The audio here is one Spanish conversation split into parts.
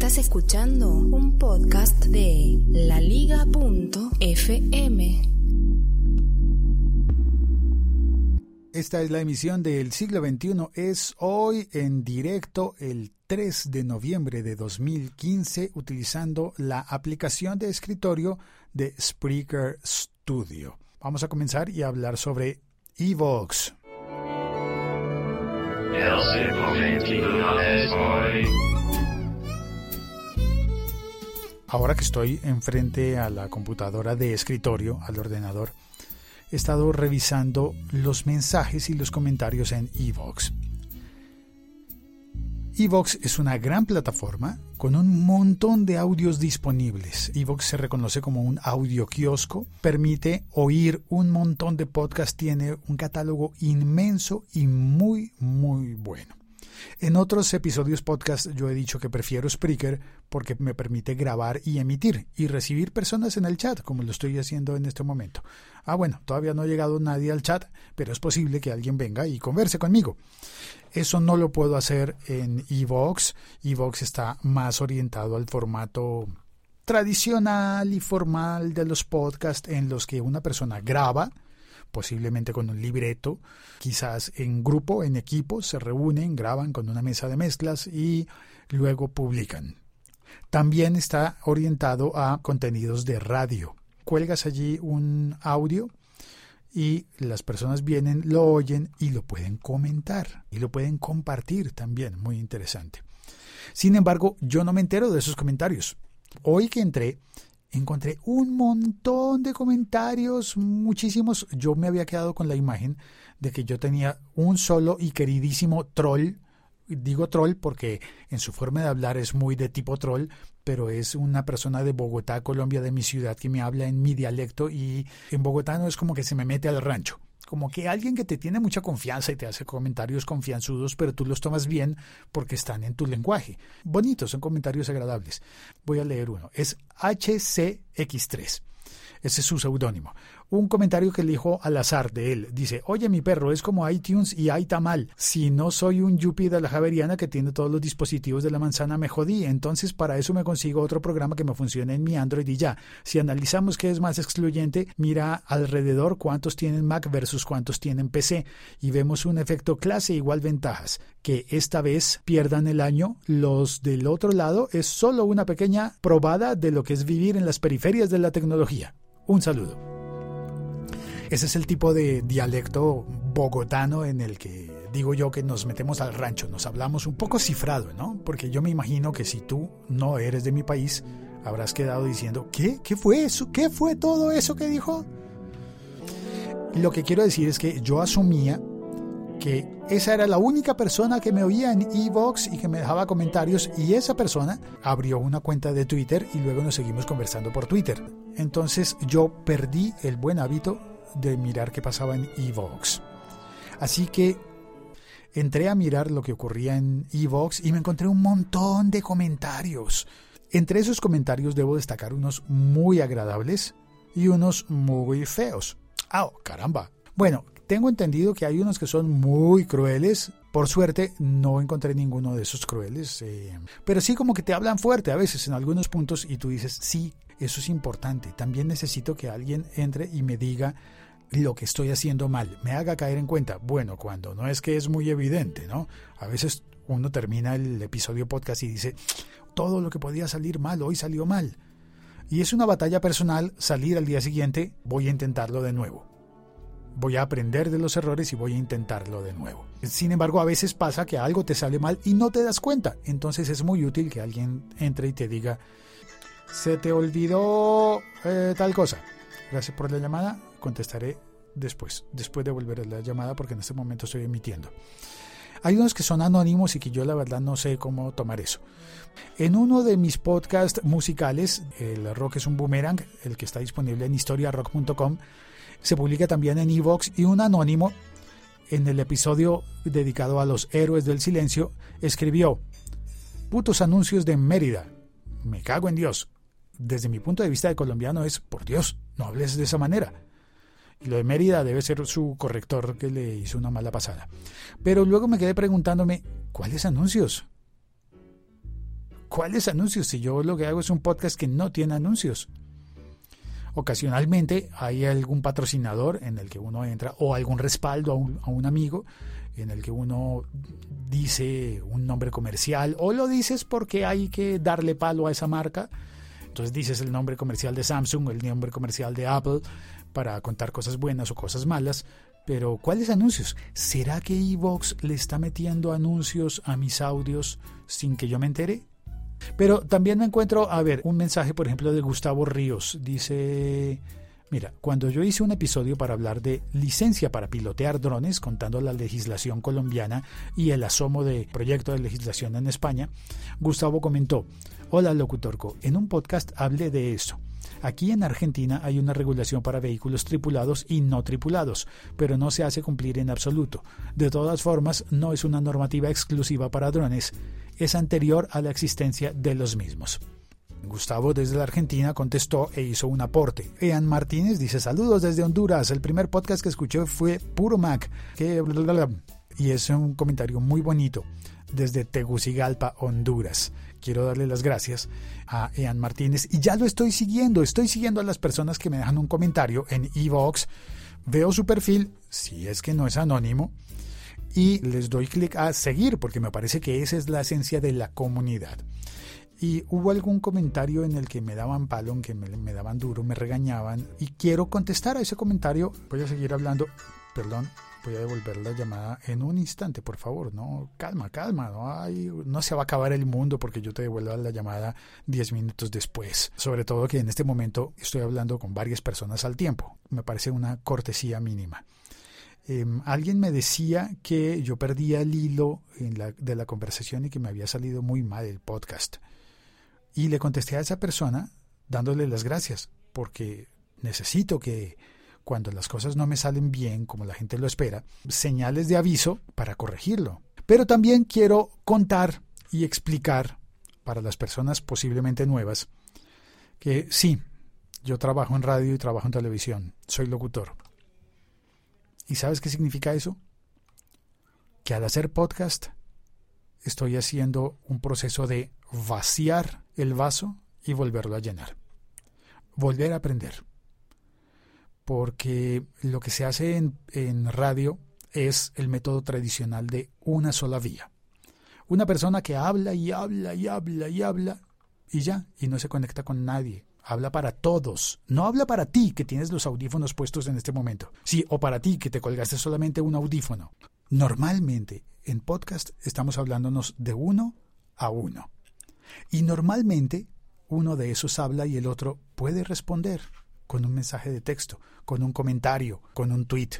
Estás escuchando un podcast de laliga.fm. Esta es la emisión del siglo XXI. Es hoy en directo el 3 de noviembre de 2015 utilizando la aplicación de escritorio de Spreaker Studio. Vamos a comenzar y hablar sobre Evox. Ahora que estoy enfrente a la computadora de escritorio, al ordenador, he estado revisando los mensajes y los comentarios en Evox. Evox es una gran plataforma con un montón de audios disponibles. Evox se reconoce como un audio kiosco, permite oír un montón de podcasts, tiene un catálogo inmenso y muy, muy bueno. En otros episodios podcast yo he dicho que prefiero Spreaker porque me permite grabar y emitir y recibir personas en el chat, como lo estoy haciendo en este momento. Ah, bueno, todavía no ha llegado nadie al chat, pero es posible que alguien venga y converse conmigo. Eso no lo puedo hacer en Evox. Evox está más orientado al formato tradicional y formal de los podcasts en los que una persona graba, posiblemente con un libreto, quizás en grupo, en equipo, se reúnen, graban con una mesa de mezclas y luego publican. También está orientado a contenidos de radio. Cuelgas allí un audio y las personas vienen, lo oyen y lo pueden comentar y lo pueden compartir también, muy interesante. Sin embargo, yo no me entero de esos comentarios. Hoy que entré, encontré un montón de comentarios, muchísimos. Yo me había quedado con la imagen de que yo tenía un solo y queridísimo troll. Digo troll porque en su forma de hablar es muy de tipo troll, pero es una persona de Bogotá, Colombia, de mi ciudad, que me habla en mi dialecto y en Bogotá no es como que se me mete al rancho como que alguien que te tiene mucha confianza y te hace comentarios confianzudos, pero tú los tomas bien porque están en tu lenguaje. Bonitos, son comentarios agradables. Voy a leer uno. Es HCX3. Ese es su seudónimo un comentario que elijo al azar de él. Dice, oye mi perro, es como iTunes y mal. Si no soy un yuppie de la Javeriana que tiene todos los dispositivos de la manzana, me jodí. Entonces para eso me consigo otro programa que me funcione en mi Android y ya. Si analizamos qué es más excluyente, mira alrededor cuántos tienen Mac versus cuántos tienen PC y vemos un efecto clase igual ventajas. Que esta vez pierdan el año, los del otro lado es solo una pequeña probada de lo que es vivir en las periferias de la tecnología. Un saludo. Ese es el tipo de dialecto bogotano en el que digo yo que nos metemos al rancho, nos hablamos un poco cifrado, ¿no? Porque yo me imagino que si tú no eres de mi país, habrás quedado diciendo, ¿qué? ¿Qué fue eso? ¿Qué fue todo eso que dijo? Lo que quiero decir es que yo asumía que esa era la única persona que me oía en Evox y que me dejaba comentarios y esa persona abrió una cuenta de Twitter y luego nos seguimos conversando por Twitter. Entonces yo perdí el buen hábito de mirar qué pasaba en Evox. Así que entré a mirar lo que ocurría en Evox y me encontré un montón de comentarios. Entre esos comentarios debo destacar unos muy agradables y unos muy feos. ¡Ah, caramba! Bueno, tengo entendido que hay unos que son muy crueles. Por suerte no encontré ninguno de esos crueles. Eh, pero sí como que te hablan fuerte a veces en algunos puntos y tú dices, sí, eso es importante. También necesito que alguien entre y me diga lo que estoy haciendo mal, me haga caer en cuenta. Bueno, cuando no es que es muy evidente, ¿no? A veces uno termina el episodio podcast y dice, todo lo que podía salir mal, hoy salió mal. Y es una batalla personal salir al día siguiente, voy a intentarlo de nuevo. Voy a aprender de los errores y voy a intentarlo de nuevo. Sin embargo, a veces pasa que algo te sale mal y no te das cuenta. Entonces es muy útil que alguien entre y te diga, se te olvidó eh, tal cosa. Gracias por la llamada contestaré después, después de volver a la llamada porque en este momento estoy emitiendo. Hay unos que son anónimos y que yo la verdad no sé cómo tomar eso. En uno de mis podcasts musicales, El Rock es un Boomerang, el que está disponible en historiarock.com, se publica también en Evox y un anónimo en el episodio dedicado a los héroes del silencio escribió, putos anuncios de Mérida, me cago en Dios. Desde mi punto de vista de colombiano es, por Dios, no hables de esa manera. Y lo de Mérida debe ser su corrector que le hizo una mala pasada. Pero luego me quedé preguntándome, ¿cuáles anuncios? ¿Cuáles anuncios? Si yo lo que hago es un podcast que no tiene anuncios. Ocasionalmente hay algún patrocinador en el que uno entra o algún respaldo a un, a un amigo en el que uno dice un nombre comercial o lo dices porque hay que darle palo a esa marca. Entonces dices el nombre comercial de Samsung, el nombre comercial de Apple para contar cosas buenas o cosas malas. Pero ¿cuáles anuncios? ¿Será que Evox le está metiendo anuncios a mis audios sin que yo me entere? Pero también me encuentro, a ver, un mensaje, por ejemplo, de Gustavo Ríos. Dice, mira, cuando yo hice un episodio para hablar de licencia para pilotear drones, contando la legislación colombiana y el asomo de proyecto de legislación en España, Gustavo comentó, hola locutorco, en un podcast hablé de eso. Aquí en Argentina hay una regulación para vehículos tripulados y no tripulados, pero no se hace cumplir en absoluto. De todas formas, no es una normativa exclusiva para drones, es anterior a la existencia de los mismos. Gustavo desde la Argentina contestó e hizo un aporte. Ean Martínez dice saludos desde Honduras. El primer podcast que escuché fue Puro Mac. Que y es un comentario muy bonito desde Tegucigalpa, Honduras. Quiero darle las gracias a Ean Martínez y ya lo estoy siguiendo. Estoy siguiendo a las personas que me dejan un comentario en Evox. Veo su perfil, si es que no es anónimo, y les doy clic a seguir porque me parece que esa es la esencia de la comunidad. Y hubo algún comentario en el que me daban palo, en que me, me daban duro, me regañaban y quiero contestar a ese comentario. Voy a seguir hablando, perdón, voy a devolver la llamada en un instante, por favor, no, calma, calma, no, no se va a acabar el mundo porque yo te devuelva la llamada 10 minutos después. Sobre todo que en este momento estoy hablando con varias personas al tiempo, me parece una cortesía mínima. Eh, alguien me decía que yo perdía el hilo en la, de la conversación y que me había salido muy mal el podcast. Y le contesté a esa persona dándole las gracias, porque necesito que cuando las cosas no me salen bien como la gente lo espera, señales de aviso para corregirlo. Pero también quiero contar y explicar para las personas posiblemente nuevas que sí, yo trabajo en radio y trabajo en televisión, soy locutor. ¿Y sabes qué significa eso? Que al hacer podcast estoy haciendo un proceso de vaciar el vaso y volverlo a llenar. Volver a aprender. Porque lo que se hace en, en radio es el método tradicional de una sola vía. Una persona que habla y habla y habla y habla y ya, y no se conecta con nadie, habla para todos. No habla para ti que tienes los audífonos puestos en este momento. Sí, o para ti que te colgaste solamente un audífono. Normalmente en podcast estamos hablándonos de uno a uno. Y normalmente uno de esos habla y el otro puede responder con un mensaje de texto, con un comentario, con un tweet.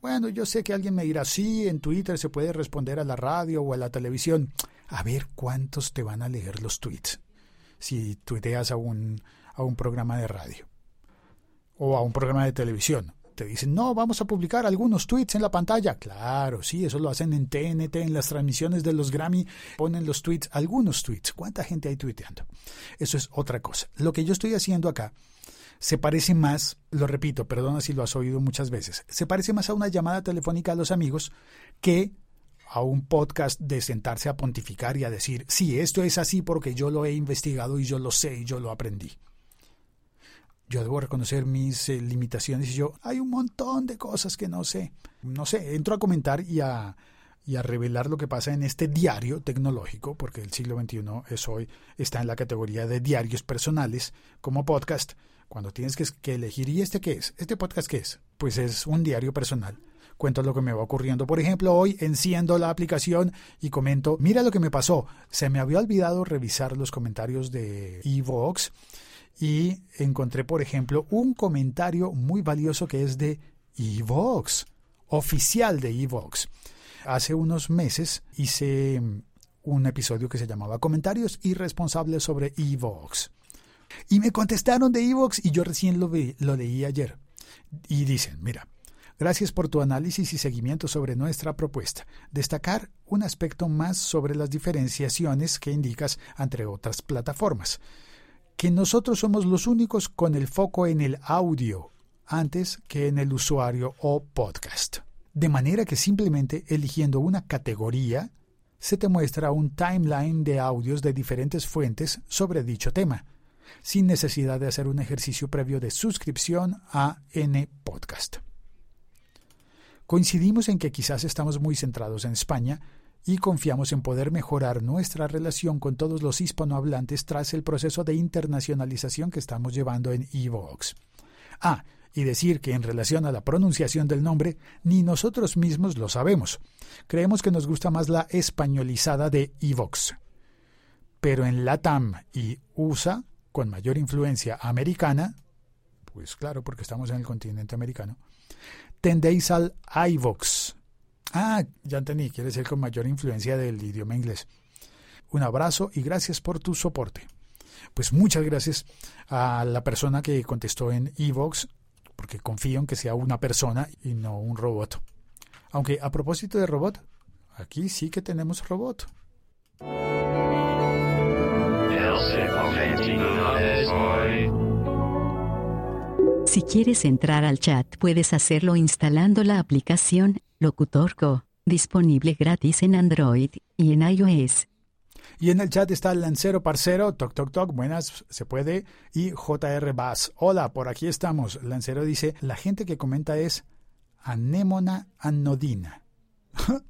Bueno, yo sé que alguien me dirá, sí, en Twitter se puede responder a la radio o a la televisión. A ver cuántos te van a leer los tweets si tuiteas a un, a un programa de radio o a un programa de televisión. Te dicen, no, vamos a publicar algunos tweets en la pantalla. Claro, sí, eso lo hacen en TNT, en las transmisiones de los Grammy, ponen los tweets, algunos tweets. ¿Cuánta gente hay tuiteando? Eso es otra cosa. Lo que yo estoy haciendo acá se parece más, lo repito, perdona si lo has oído muchas veces, se parece más a una llamada telefónica a los amigos que a un podcast de sentarse a pontificar y a decir, sí, esto es así porque yo lo he investigado y yo lo sé y yo lo aprendí. Yo debo reconocer mis eh, limitaciones y yo, hay un montón de cosas que no sé. No sé, entro a comentar y a, y a revelar lo que pasa en este diario tecnológico, porque el siglo XXI es hoy, está en la categoría de diarios personales como podcast. Cuando tienes que, elegir, ¿y este qué es? ¿Este podcast qué es? Pues es un diario personal cuento lo que me va ocurriendo. Por ejemplo, hoy enciendo la aplicación y comento, mira lo que me pasó. Se me había olvidado revisar los comentarios de Evox y encontré, por ejemplo, un comentario muy valioso que es de Evox, oficial de Evox. Hace unos meses hice un episodio que se llamaba Comentarios irresponsables sobre Evox. Y me contestaron de Evox y yo recién lo, lo leí ayer. Y dicen, mira, Gracias por tu análisis y seguimiento sobre nuestra propuesta. Destacar un aspecto más sobre las diferenciaciones que indicas entre otras plataformas. Que nosotros somos los únicos con el foco en el audio antes que en el usuario o podcast. De manera que simplemente eligiendo una categoría se te muestra un timeline de audios de diferentes fuentes sobre dicho tema, sin necesidad de hacer un ejercicio previo de suscripción a N Podcast. Coincidimos en que quizás estamos muy centrados en España y confiamos en poder mejorar nuestra relación con todos los hispanohablantes tras el proceso de internacionalización que estamos llevando en Evox. Ah, y decir que en relación a la pronunciación del nombre, ni nosotros mismos lo sabemos. Creemos que nos gusta más la españolizada de Evox. Pero en LATAM y USA, con mayor influencia americana, pues claro, porque estamos en el continente americano, tendéis al iVox. Ah, ya entendí, quiere decir con mayor influencia del idioma inglés. Un abrazo y gracias por tu soporte. Pues muchas gracias a la persona que contestó en iVox, porque confío en que sea una persona y no un robot. Aunque a propósito de robot, aquí sí que tenemos robot. Si quieres entrar al chat, puedes hacerlo instalando la aplicación Locutorco, disponible gratis en Android y en iOS. Y en el chat está el Lancero Parcero, toc toc toc, buenas, se puede, y JR Bass. Hola, por aquí estamos. Lancero dice, la gente que comenta es anémona anodina.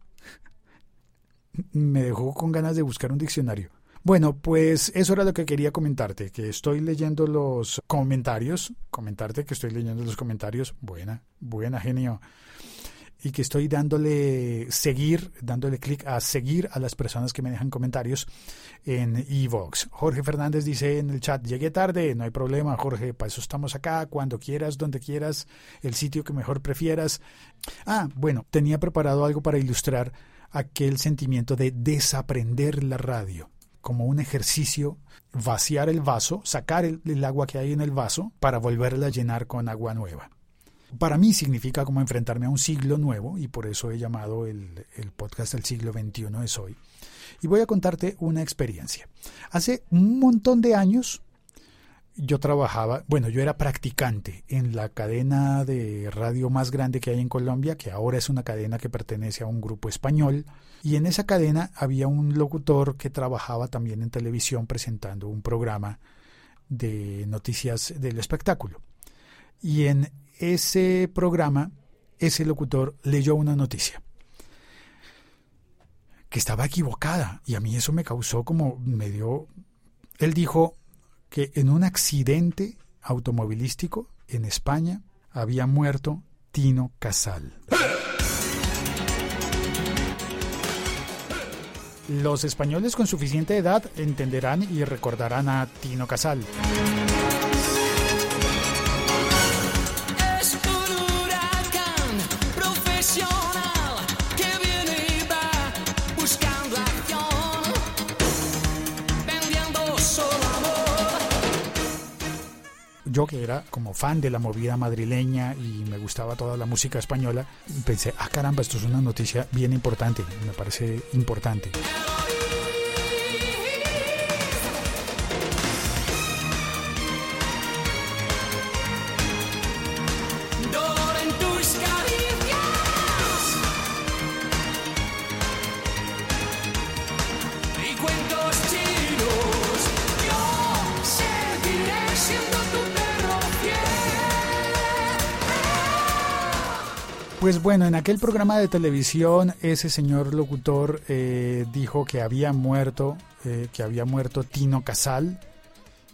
Me dejó con ganas de buscar un diccionario. Bueno, pues eso era lo que quería comentarte, que estoy leyendo los comentarios, comentarte que estoy leyendo los comentarios, buena, buena genio, y que estoy dándole seguir, dándole clic a seguir a las personas que me dejan comentarios en Evox. Jorge Fernández dice en el chat, llegué tarde, no hay problema, Jorge, para eso estamos acá, cuando quieras, donde quieras, el sitio que mejor prefieras. Ah, bueno, tenía preparado algo para ilustrar aquel sentimiento de desaprender la radio como un ejercicio, vaciar el vaso, sacar el, agua que hay en el vaso para volverla a llenar con agua nueva. Para mí significa como enfrentarme a un siglo nuevo y por eso he llamado el, el podcast El siglo XXI es hoy. Y voy a contarte una experiencia. Hace un montón de años yo trabajaba, bueno, yo era practicante en la cadena de radio más grande que hay en Colombia, que ahora es una cadena que pertenece a un grupo español, y en esa cadena había un locutor que trabajaba también en televisión presentando un programa de noticias del espectáculo. Y en ese programa, ese locutor leyó una noticia que estaba equivocada, y a mí eso me causó como medio... Él dijo, que en un accidente automovilístico en España había muerto Tino Casal. Los españoles con suficiente edad entenderán y recordarán a Tino Casal. Yo que era como fan de la movida madrileña y me gustaba toda la música española, pensé, ah caramba, esto es una noticia bien importante, me parece importante. Pues bueno, en aquel programa de televisión ese señor locutor eh, dijo que había muerto, eh, que había muerto Tino Casal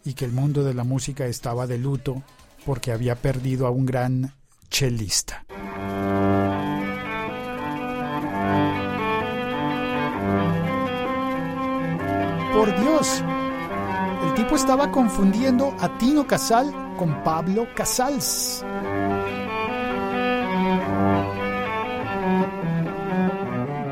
y que el mundo de la música estaba de luto porque había perdido a un gran chelista. Por Dios, el tipo estaba confundiendo a Tino Casal con Pablo Casals.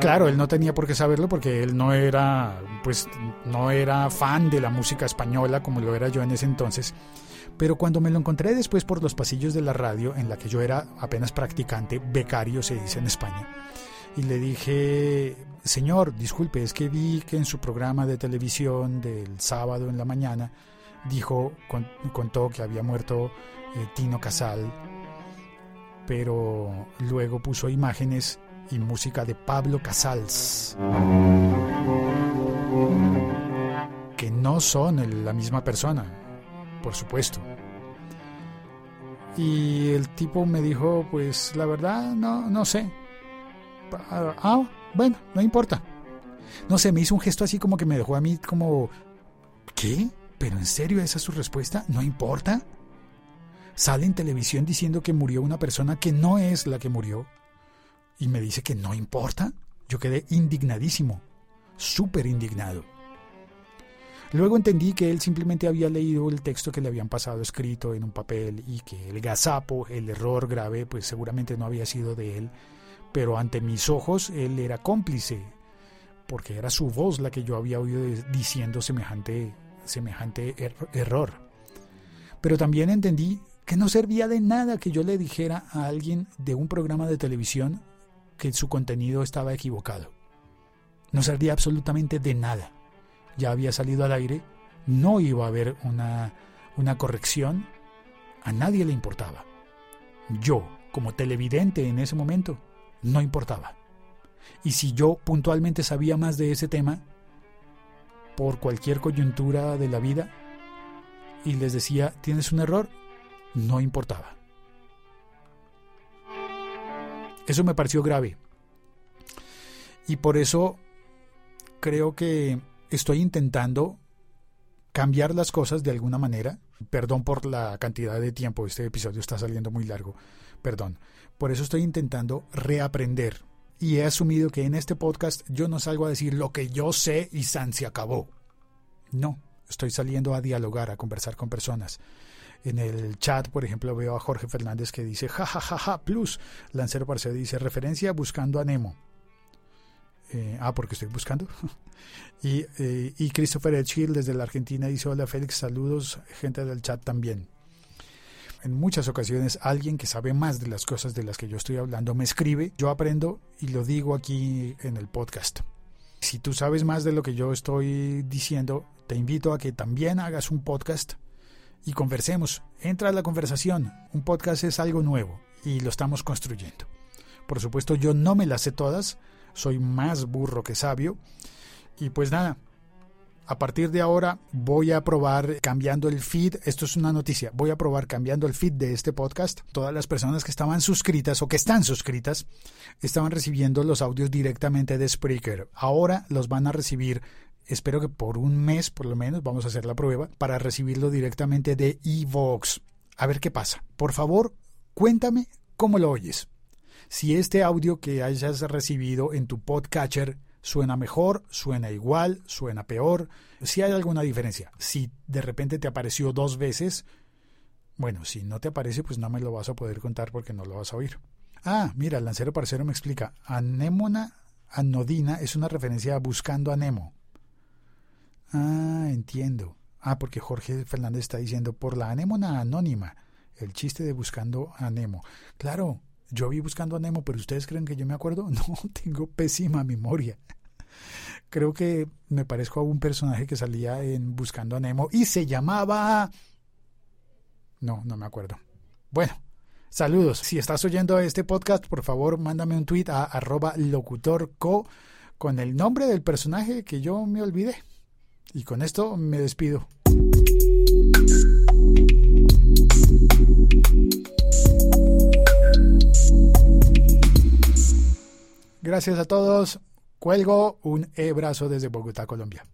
Claro, él no tenía por qué saberlo porque él no era, pues, no era fan de la música española como lo era yo en ese entonces. Pero cuando me lo encontré después por los pasillos de la radio, en la que yo era apenas practicante, becario se dice en España, y le dije, señor, disculpe, es que vi que en su programa de televisión del sábado en la mañana dijo, contó que había muerto eh, Tino Casal, pero luego puso imágenes y música de Pablo Casals. Que no son la misma persona, por supuesto. Y el tipo me dijo, pues la verdad, no, no sé. Ah, bueno, no importa. No sé, me hizo un gesto así como que me dejó a mí como... ¿Qué? ¿Pero en serio esa es su respuesta? ¿No importa? Sale en televisión diciendo que murió una persona que no es la que murió. Y me dice que no importa. Yo quedé indignadísimo. Súper indignado. Luego entendí que él simplemente había leído el texto que le habían pasado escrito en un papel y que el gazapo, el error grave, pues seguramente no había sido de él, pero ante mis ojos él era cómplice, porque era su voz la que yo había oído diciendo semejante, semejante er-, error. Pero también entendí que no servía de nada que yo le dijera a alguien de un programa de televisión que su contenido estaba equivocado. No servía absolutamente de nada ya había salido al aire, no iba a haber una, una corrección, a nadie le importaba. Yo, como televidente en ese momento, no importaba. Y si yo puntualmente sabía más de ese tema, por cualquier coyuntura de la vida, y les decía, tienes un error, no importaba. Eso me pareció grave. Y por eso creo que estoy intentando cambiar las cosas de alguna manera. Perdón por la cantidad de tiempo, este episodio está saliendo muy largo. Perdón. Por eso estoy intentando reaprender. Y he asumido que en este podcast yo no salgo a decir lo que yo sé y San se acabó. No, estoy saliendo a dialogar, a conversar con personas. En el chat, por ejemplo, veo a Jorge Fernández que dice, ja, ja, ja, ja, plus. Lancero Parcero dice, referencia buscando a Nemo. Eh, ah, porque estoy buscando. y, eh, y Christopher Edgehill desde la Argentina dice, hola Félix, saludos, gente del chat también. En muchas ocasiones alguien que sabe más de las cosas de las que yo estoy hablando me escribe, yo aprendo y lo digo aquí en el podcast. Si tú sabes más de lo que yo estoy diciendo, te invito a que también hagas un podcast y conversemos. Entra a la conversación. Un podcast es algo nuevo y lo estamos construyendo. Por supuesto, yo no me las sé todas, soy más burro que sabio. Y pues nada, a partir de ahora voy a probar cambiando el feed. Esto es una noticia. Voy a probar cambiando el feed de este podcast. Todas las personas que estaban suscritas o que están suscritas estaban recibiendo los audios directamente de Spreaker. Ahora los van a recibir. Espero que por un mes por lo menos vamos a hacer la prueba para recibirlo directamente de Evox. A ver qué pasa. Por favor, cuéntame cómo lo oyes. Si este audio que hayas recibido en tu podcatcher suena mejor, suena igual, suena peor, si hay alguna diferencia. Si de repente te apareció dos veces, bueno, si no te aparece, pues no me lo vas a poder contar porque no lo vas a oír. Ah, mira, el lancero parcero me explica. Anémona anodina es una referencia a buscando a Nemo. Ah, entiendo. Ah, porque Jorge Fernández está diciendo por la anémona anónima, el chiste de buscando a Nemo. Claro, yo vi buscando a Nemo, pero ustedes creen que yo me acuerdo? No, tengo pésima memoria. Creo que me parezco a un personaje que salía en Buscando a Nemo y se llamaba... No, no me acuerdo. Bueno, saludos. Si estás oyendo este podcast, por favor, mándame un tweet a arroba locutorco con el nombre del personaje que yo me olvidé. Y con esto me despido. Gracias a todos. Cuelgo un e-brazo desde Bogotá, Colombia.